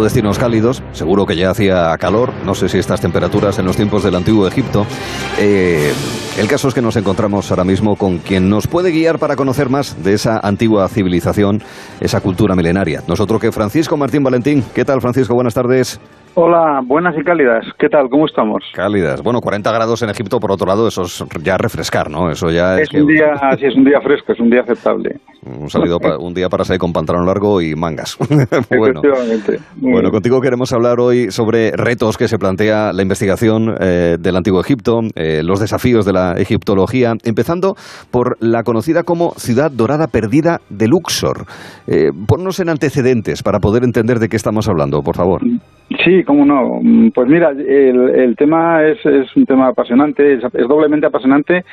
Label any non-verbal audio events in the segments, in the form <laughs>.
destinos cálidos. Seguro que ya hacía calor, no sé si estas temperaturas en los tiempos del antiguo Egipto. Eh, el caso es que nos encontramos ahora mismo con quien nos puede guiar para conocer más de esa antigua civilización, esa cultura milenaria. Nosotros que Francisco Martín Valentín. ¿Qué tal, Francisco? Buenas tardes. Hola, buenas y cálidas. ¿Qué tal? ¿Cómo estamos? Cálidas. Bueno, 40 grados en Egipto, por otro lado, eso es ya refrescar, ¿no? Eso ya es, un día, sí, es un día fresco, es un día aceptable. Un, salido un día para salir con pantalón largo y mangas. <laughs> bueno, Efectivamente. bueno, contigo queremos hablar hoy sobre retos que se plantea la investigación eh, del Antiguo Egipto, eh, los desafíos de la egiptología, empezando por la conocida como Ciudad Dorada Perdida de Luxor. Eh, ponnos en antecedentes para poder entender de qué estamos hablando, por favor. Sí, cómo no. Pues mira, el, el tema es, es, un tema apasionante, es, doblemente apasionante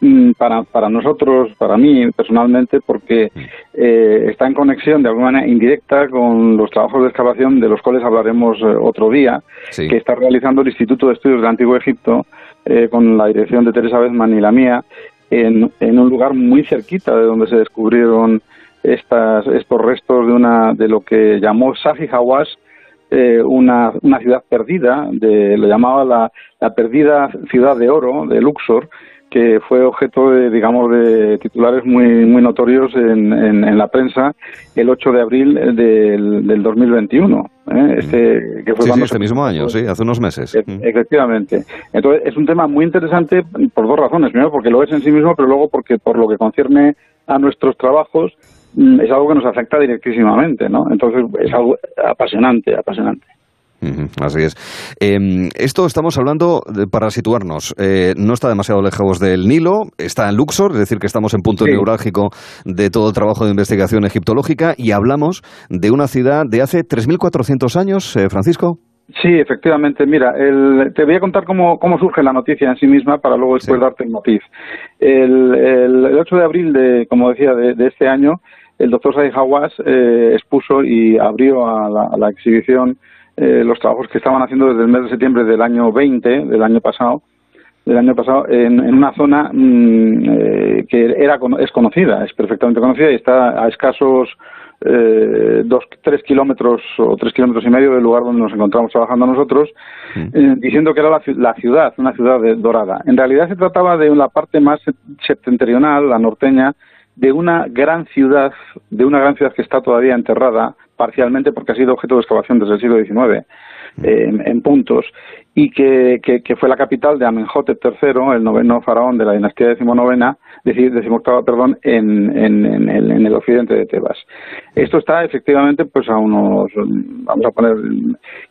mm, para, para nosotros, para mí personalmente, porque eh, está en conexión de alguna manera indirecta con los trabajos de excavación de los cuales hablaremos eh, otro día, que está realizando el Instituto de Estudios del Antiguo Egipto eh, con la dirección de Teresa Bezman y la mía en, en un lugar muy cerquita de donde se descubrieron estas, estos restos de una de lo que llamó Safi Hawass eh, una, una, ciudad perdida, de, lo llamaba la, la, perdida ciudad de oro de Luxor, que fue objeto de, digamos, de titulares muy, muy notorios en, en, la prensa el 8 de abril del, del 2021. ¿eh? Este, que fue sí, este mismo año, sí, hace unos meses. E, efectivamente. Entonces, es un tema muy interesante por dos razones. Primero, porque lo es en sí mismo, pero luego porque por lo que concierne a nuestros trabajos, es algo que nos afecta directísimamente, ¿no? Entonces es algo apasionante, apasionante. así es. Em, esto estamos hablando, para situarnos, eh, no está demasiado lejos del Nilo, está en Luxor, es decir, que estamos en punto neurálgico de todo el trabajo de investigación egiptológica y hablamos de una ciudad de hace 3.400 años, eh, Francisco. Sí, efectivamente. Mira, te voy a contar cómo, cómo surge la noticia en sí misma para luego después darte el matiz. El, el, 8 de abril, de, como decía, de este año, el doctor Said Hawass eh, expuso y abrió a la, exhibición eh, los trabajos que estaban haciendo desde el mes de septiembre del año 20, del año pasado, del año pasado en, una zona mm, eh, que era es conocida, es perfectamente conocida y está a escasos dos, tres kilómetros o tres kilómetros y medio del lugar donde nos encontramos trabajando nosotros, mm. diciendo que era la, la, ciudad, una ciudad dorada. En realidad se trataba de la parte más septentrional, la norteña, de una gran ciudad, de una gran ciudad que está todavía enterrada parcialmente porque ha sido objeto de excavación desde el siglo XIX en, puntos y que, que, fue la capital de Amenhotep III, el noveno faraón de la dinastía decimonovena, decimoctava, perdón, en, en, el, en, el, occidente de Tebas. Esto está efectivamente pues a unos, vamos a poner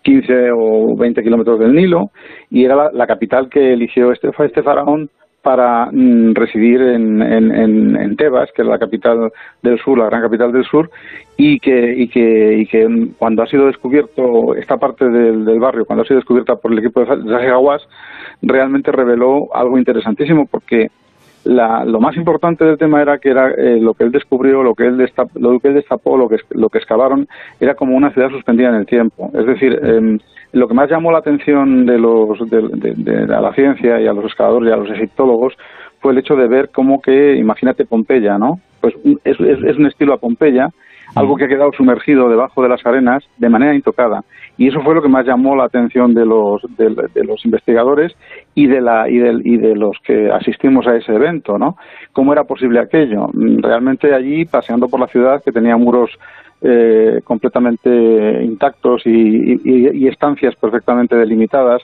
15 o 20 kilómetros del Nilo y era la, la capital que eligió este, este faraón para mm, residir en, en, en, Tebas, que es la capital del sur, la gran capital del sur, y que, y que, y que cuando ha sido descubierto esta parte del, del barrio, cuando ha sido descubierta por el equipo de Zahegawas, realmente reveló algo interesantísimo porque la, lo más importante del tema era que era eh, lo que él descubrió, lo que él, destapó, lo que él destapó, lo que, lo que excavaron, era como una ciudad suspendida en el tiempo. Es decir, eh, lo que más llamó la atención de, los, de, la ciencia y a los excavadores y a los egiptólogos fue el hecho de ver cómo que, imagínate Pompeya, ¿no? Pues es, es, un estilo a Pompeya, algo que ha quedado sumergido debajo de las arenas de manera intocada. Y eso fue lo que más llamó la atención de los, de, los investigadores y de, la, y, y de los que asistimos a ese evento, ¿no? ¿Cómo era posible aquello? Realmente allí, paseando por la ciudad, que tenía muros eh, completamente intactos y, estancias perfectamente delimitadas,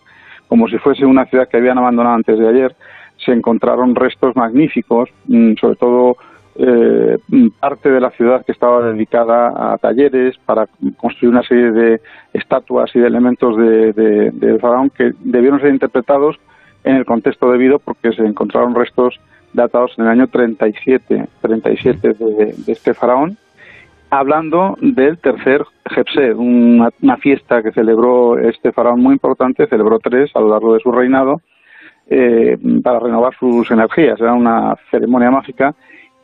como si fuese una ciudad que habían abandonado antes de ayer, se encontraron restos magníficos, mm, sobre todo eh, parte de la ciudad que estaba dedicada a talleres para construir una serie de estatuas y de elementos de, de, faraón que debieron ser interpretados en el contexto debido porque se encontraron restos datados en el año 37, 37 de, de este faraón hablando del tercer Jepsed, una, fiesta que celebró este faraón muy importante, celebró tres a lo largo de su reinado, eh, para renovar sus energías. Era una ceremonia mágica,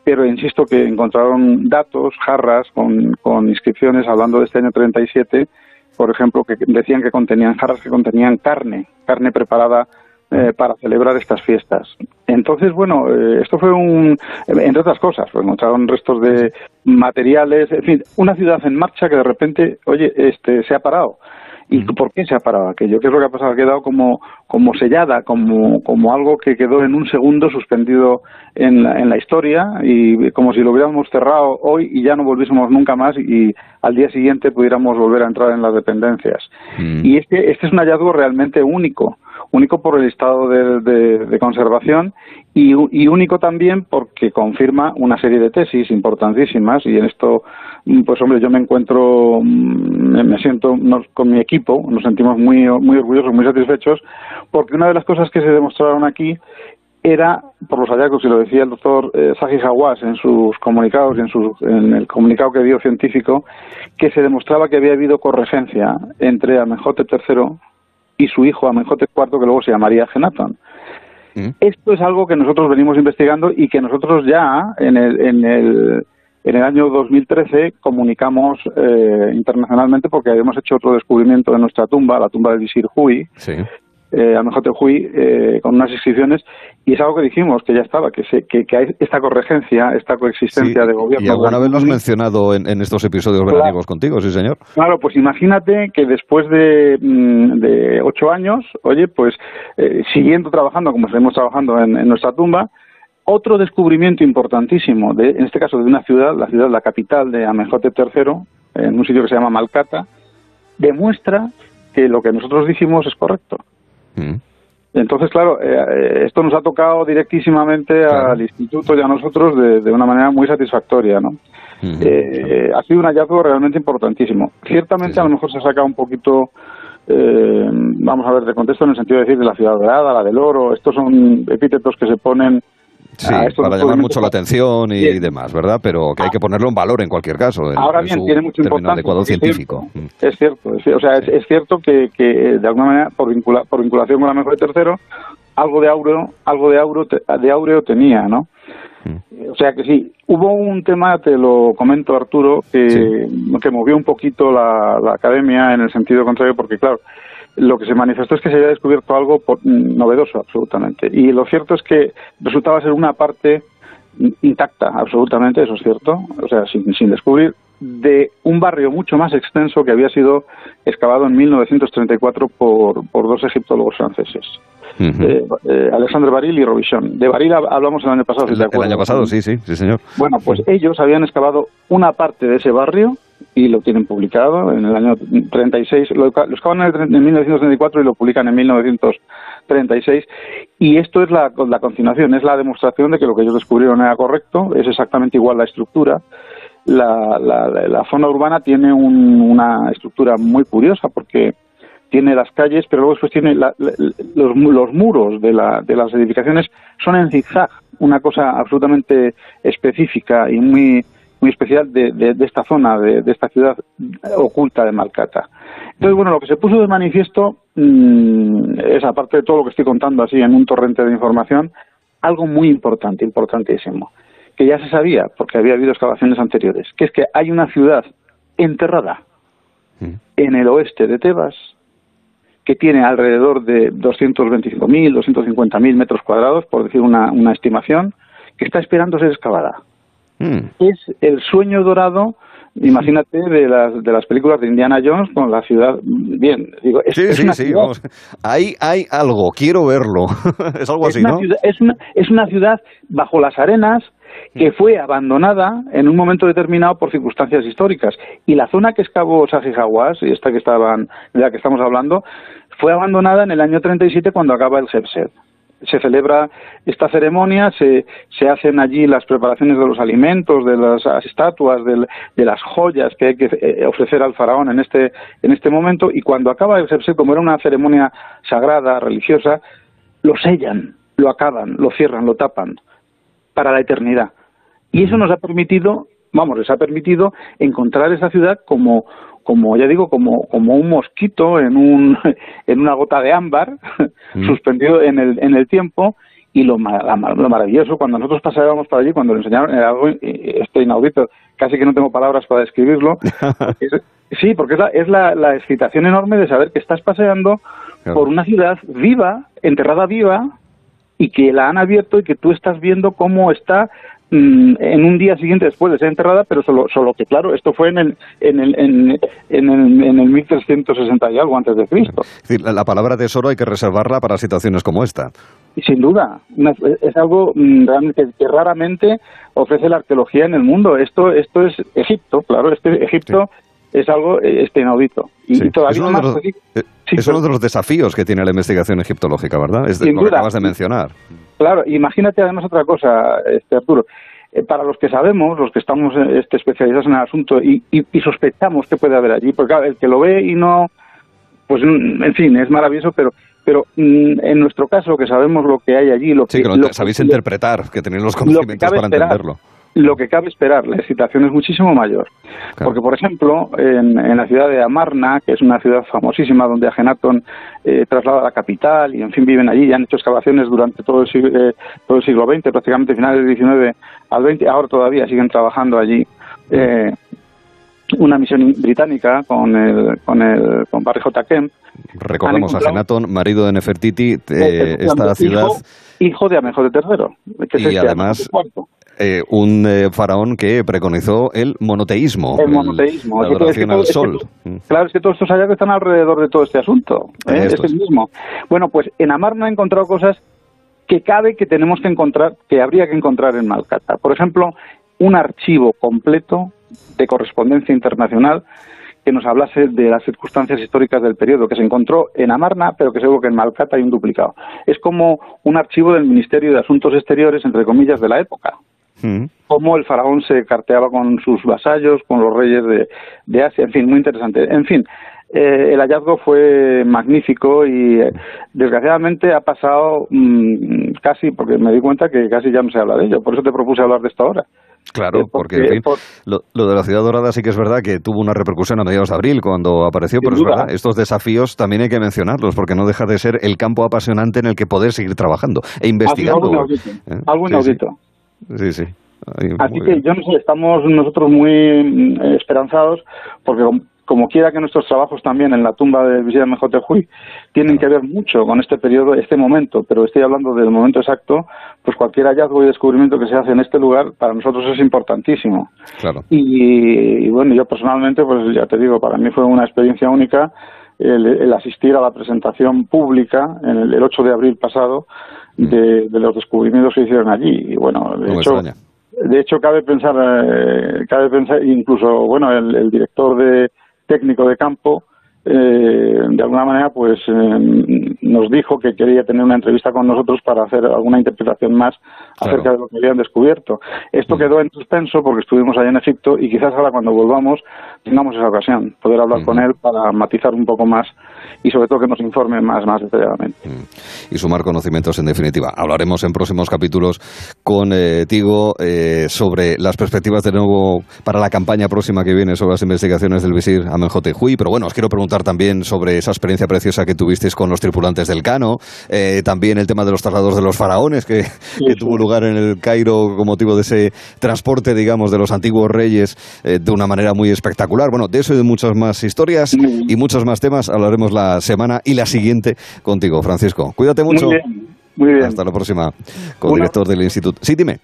pero insisto que encontraron datos, jarras con, con inscripciones hablando de este año 37, por ejemplo, que decían que contenían jarras que contenían carne, carne preparada eh, para celebrar estas fiestas. Entonces, bueno, eh, esto fue un, entre otras cosas, pues encontraron restos de materiales, en fin, una ciudad en marcha que de repente, oye, este, se ha parado. ¿Y por qué se ha parado aquello? ¿Qué es lo que ha pasado? Ha quedado como, como sellada, como, como algo que quedó en un segundo suspendido en la, en la historia y como si lo hubiéramos cerrado hoy y ya no volviésemos nunca más y al día siguiente pudiéramos volver a entrar en las dependencias. Y este, este es un hallazgo realmente único único por el estado de, conservación y, único también porque confirma una serie de tesis importantísimas y en esto, mm, pues hombre, yo me encuentro, mm, me siento con mi equipo, nos sentimos muy, muy orgullosos, muy satisfechos, porque una de las cosas que se demostraron aquí era, por los hallazgos, y lo decía el doctor eh, Saji en sus comunicados y en, en el comunicado que dio científico, que se demostraba que había habido corregencia entre Amenhotep III y su hijo Amenhotep IV, que luego se llamaría Genaton. Mm. Esto es algo que nosotros venimos investigando y que nosotros ya en el, en el, en el año 2013 comunicamos eh, internacionalmente porque habíamos hecho otro descubrimiento de nuestra tumba, la tumba de Visir Hui, sí eh, a Hui eh, con unas inscripciones y es algo que dijimos que ya estaba, que, se, que, hay esta corregencia, esta coexistencia de gobierno. Y alguna vez lo has mencionado en, estos episodios claro. contigo, sí señor. Claro, pues imagínate que después de, mm, de ocho años, oye, pues eh, siguiendo trabajando como seguimos trabajando en, nuestra tumba, otro descubrimiento importantísimo, de, en este caso de una ciudad, la ciudad, la capital de Amenhotep III, en un sitio que se llama Malcata, demuestra que lo que nosotros dijimos es correcto. Mm. Entonces, claro, eh, esto nos ha tocado directísimamente al instituto y a nosotros de, una manera muy satisfactoria, ¿no? Eh, ha sido un hallazgo realmente importantísimo. Ciertamente, a lo mejor se ha sacado un poquito, eh, vamos a ver, de contexto en el sentido de decir de la ciudad dorada, la del oro. Estos son epítetos que se ponen Sí, para llamar mucho la atención y, demás, ¿verdad? Pero que hay que ponerlo en valor en cualquier caso. Ahora bien, tiene mucho importancia. adecuado científico. es cierto, o sea, es, cierto que, que, de alguna manera, por, por vinculación con la mejor de tercero, algo de áureo, algo de áureo, de áureo tenía, ¿no? Mm. O sea que sí, hubo un tema, te lo comento Arturo, que, que movió un poquito la, la academia en el sentido contrario, porque claro, lo que se manifestó es que se había descubierto algo mm, novedoso, absolutamente. Y lo cierto es que resultaba ser una parte intacta, absolutamente, eso es cierto, o sea, sin, sin descubrir, de un barrio mucho más extenso que había sido excavado en 1934 por, por dos egiptólogos franceses. Eh, eh, Alexandre Baril y Robichon. De Baril hablamos el año pasado. el, el año pasado, sí, sí, sí, señor. Bueno, pues ellos habían excavado una parte de ese barrio y lo tienen publicado en el año 36. Lo, excavan en, 1934 y lo publican en 1936. Y esto es la, la continuación, es la demostración de que lo que ellos descubrieron era correcto, es exactamente igual la estructura. La, la, la zona urbana tiene una estructura muy curiosa porque tiene las calles, pero luego después tiene los, los, muros de, la, de las edificaciones son en zigzag, una cosa absolutamente específica y muy muy especial de, de, esta zona, de, de, esta ciudad oculta de Malcata. Entonces, bueno, lo que se puso de manifiesto mmm, es, aparte de todo lo que estoy contando así en un torrente de información, algo muy importante, importantísimo, que ya se sabía, porque había habido excavaciones anteriores, que es que hay una ciudad enterrada mm. en el oeste de Tebas, que tiene alrededor de 225.000, 250.000 metros cuadrados, por decir una, una estimación, que está esperando ser excavada. Mm. Es el sueño dorado imagínate de las de las películas de Indiana Jones con la ciudad bien digo es, sí sí sí vamos. Ahí hay algo quiero verlo <laughs> es algo así no es una es una ciudad bajo las arenas que mm. fue abandonada en un momento determinado por circunstancias históricas y la zona que excavó Sajijawas y esta que estaban de la que estamos hablando fue abandonada en el año 37 cuando acaba el Jebset se celebra esta ceremonia, se, se hacen allí las preparaciones de los alimentos, de las estatuas, de, las joyas que hay que eh, ofrecer al faraón en este, en este momento, y cuando acaba el Sepse, como era una ceremonia sagrada, religiosa, lo sellan, lo acaban, lo cierran, lo tapan, para la eternidad. Y eso nos ha permitido, vamos, les ha permitido encontrar esa ciudad como como ya digo, como, como un mosquito en, un, <laughs> en una gota de ámbar, mm. suspendido en el, en el tiempo, y lo, lo, maravilloso, cuando nosotros pasábamos por allí, cuando lo enseñaron, era algo esto inaudito, casi que no tengo palabras para describirlo. <laughs> sí, porque es, la, es la, la, excitación enorme de saber que estás paseando por una ciudad viva, enterrada viva, y que la han abierto y que tú estás viendo cómo está en un día siguiente después de ser enterrada, pero solo, solo que claro, esto fue en el, en el, en, el, en el 1360 y algo antes de Cristo. Es decir, la, palabra tesoro hay que reservarla para situaciones como esta. Sin duda, es algo mm, realmente que raramente ofrece la arqueología en el mundo. Esto, esto es Egipto, claro, este Egipto es algo eh, este inaudito. Y, todavía es uno, de los, eh, es uno de los desafíos que tiene la investigación egiptológica, ¿verdad? Es de, lo que acabas de mencionar. Claro, imagínate además otra cosa, este Arturo. Eh, para los que sabemos, los que estamos este, especializados en el asunto y, y, sospechamos que puede haber allí, porque claro, el que lo ve y no, pues mm, en fin, es maravilloso, pero pero mm, en nuestro caso que sabemos lo que hay allí, lo que, lo, sabéis interpretar, que tenéis los conocimientos para entenderlo lo que cabe esperar, la excitación es muchísimo mayor. Porque, por ejemplo, en, la ciudad de Amarna, que es una ciudad famosísima donde Agenatón eh, traslada a la capital y, en fin, viven allí y han hecho excavaciones durante todo el, siglo, eh, todo el siglo XX, prácticamente finales del XIX al XX, ahora todavía siguen trabajando allí. Eh, una misión británica con el con el con Barry J. Kemp. Recordamos a Agenatón, marido de Nefertiti, eh, esta ciudad. Hijo, de Amenhotep III, que y este además eh, un eh, faraón que preconizó el monoteísmo. El monoteísmo. La adoración al sol. claro, es que todos estos hallazgos están alrededor de todo este asunto. ¿eh? Es el mismo. Bueno, pues en Amar no ha encontrado cosas que cabe que tenemos que encontrar, que habría que encontrar en Malcata. Por ejemplo, un archivo completo de correspondencia internacional que nos hablase de las circunstancias históricas del periodo, que se encontró en Amarna, pero que seguro que en Malcata hay un duplicado. Es como un archivo del Ministerio de Asuntos Exteriores, entre comillas, de la época. Mm. Cómo el faraón se carteaba con sus vasallos, con los reyes de, Asia, en fin, muy interesante. En fin, eh, el hallazgo fue magnífico y eh, desgraciadamente ha pasado mm, casi, porque me di cuenta que casi ya no se habla de ello, por eso te propuse hablar de esto ahora. Claro, eh, porque, en fin, lo, de la ciudad dorada sí que es verdad que tuvo una repercusión a mediados de abril cuando apareció, pero es verdad, estos desafíos también hay que mencionarlos porque no deja de ser el campo apasionante en el que poder seguir trabajando e investigando. Algo inaudito. Sí, sí. Así que yo no sé, estamos nosotros muy mm, esperanzados porque como quiera que nuestros trabajos también en la tumba de Visita Mejotejuy tienen que ver mucho con este periodo, este momento, pero estoy hablando del momento exacto, pues cualquier hallazgo y descubrimiento que se hace en este lugar para nosotros es importantísimo. Claro. Y, bueno, yo personalmente, pues ya te digo, para mí fue una experiencia única el, asistir a la presentación pública en el, el 8 de abril pasado de, los descubrimientos que hicieron allí. Y bueno, de hecho, de hecho cabe pensar, eh, cabe pensar, incluso bueno, el, director de técnico de campo eh, de alguna manera pues eh, nos dijo que quería tener una entrevista con nosotros para hacer alguna interpretación más acerca de lo que habían descubierto. Esto mm. quedó en suspenso porque estuvimos allá en Egipto y quizás ahora cuando volvamos tengamos esa ocasión, poder hablar con él para matizar un poco más y sobre todo que nos informe más, más detalladamente. Mm. Y sumar conocimientos en definitiva. Hablaremos en próximos capítulos con eh, Tigo eh, sobre las perspectivas de nuevo para la campaña próxima que viene sobre las investigaciones del visir Amenhotep Hui, pero bueno, os quiero preguntar también sobre esa experiencia preciosa que tuvisteis con los tripulantes del Cano, eh, también el tema de los traslados de los faraones que, tuvo lugar en el Cairo con motivo de ese transporte, digamos, de los antiguos reyes de una manera muy espectacular. Bueno, de eso y de muchas más historias y muchos más temas hablaremos la semana y la siguiente contigo, Francisco. Cuídate mucho. Muy bien, Hasta la próxima. Co-director del Instituto. Sí, dime.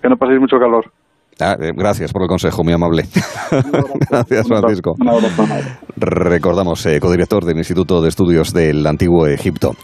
Que no paséis mucho calor. Ah, eh, gracias por el consejo, muy amable. <laughs> gracias, Francisco. Recordamos, eh, codirector del Instituto de Estudios del Antiguo Egipto.